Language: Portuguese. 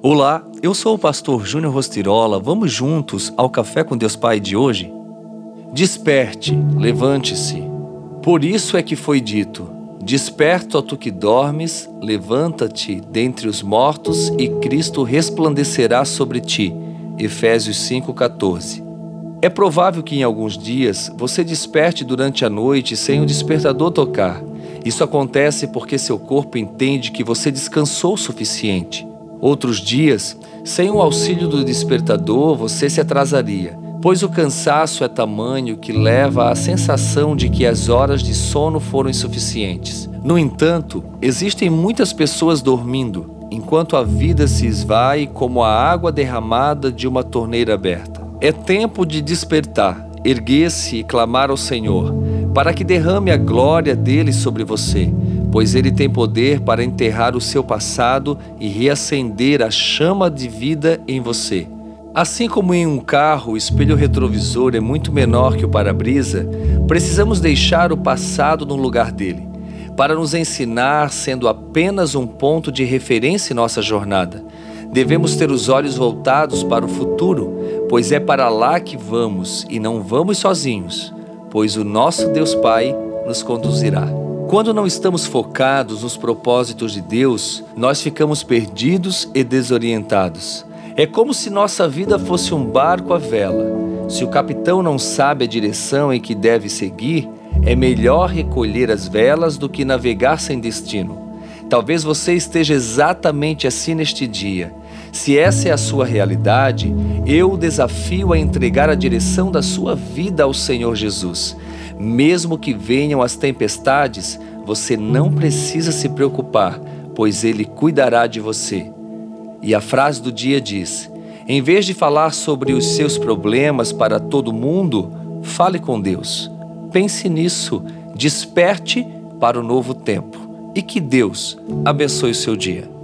Olá, eu sou o pastor Júnior Rostirola. Vamos juntos ao Café com Deus Pai de hoje? Desperte, levante-se. Por isso é que foi dito: Desperta, tu que dormes, levanta-te dentre os mortos e Cristo resplandecerá sobre ti. Efésios 5:14. É provável que em alguns dias você desperte durante a noite sem o despertador tocar. Isso acontece porque seu corpo entende que você descansou o suficiente. Outros dias, sem o auxílio do despertador, você se atrasaria, pois o cansaço é tamanho que leva à sensação de que as horas de sono foram insuficientes. No entanto, existem muitas pessoas dormindo, enquanto a vida se esvai como a água derramada de uma torneira aberta. É tempo de despertar, erguer-se e clamar ao Senhor, para que derrame a glória dele sobre você pois ele tem poder para enterrar o seu passado e reacender a chama de vida em você. Assim como em um carro o espelho retrovisor é muito menor que o para-brisa, precisamos deixar o passado no lugar dele, para nos ensinar sendo apenas um ponto de referência em nossa jornada. Devemos ter os olhos voltados para o futuro, pois é para lá que vamos e não vamos sozinhos, pois o nosso Deus Pai nos conduzirá. Quando não estamos focados nos propósitos de Deus, nós ficamos perdidos e desorientados. É como se nossa vida fosse um barco à vela. Se o capitão não sabe a direção em que deve seguir, é melhor recolher as velas do que navegar sem destino. Talvez você esteja exatamente assim neste dia. Se essa é a sua realidade, eu o desafio a entregar a direção da sua vida ao Senhor Jesus. Mesmo que venham as tempestades, você não precisa se preocupar, pois Ele cuidará de você. E a frase do dia diz: em vez de falar sobre os seus problemas para todo mundo, fale com Deus. Pense nisso, desperte para o novo tempo. E que Deus abençoe o seu dia.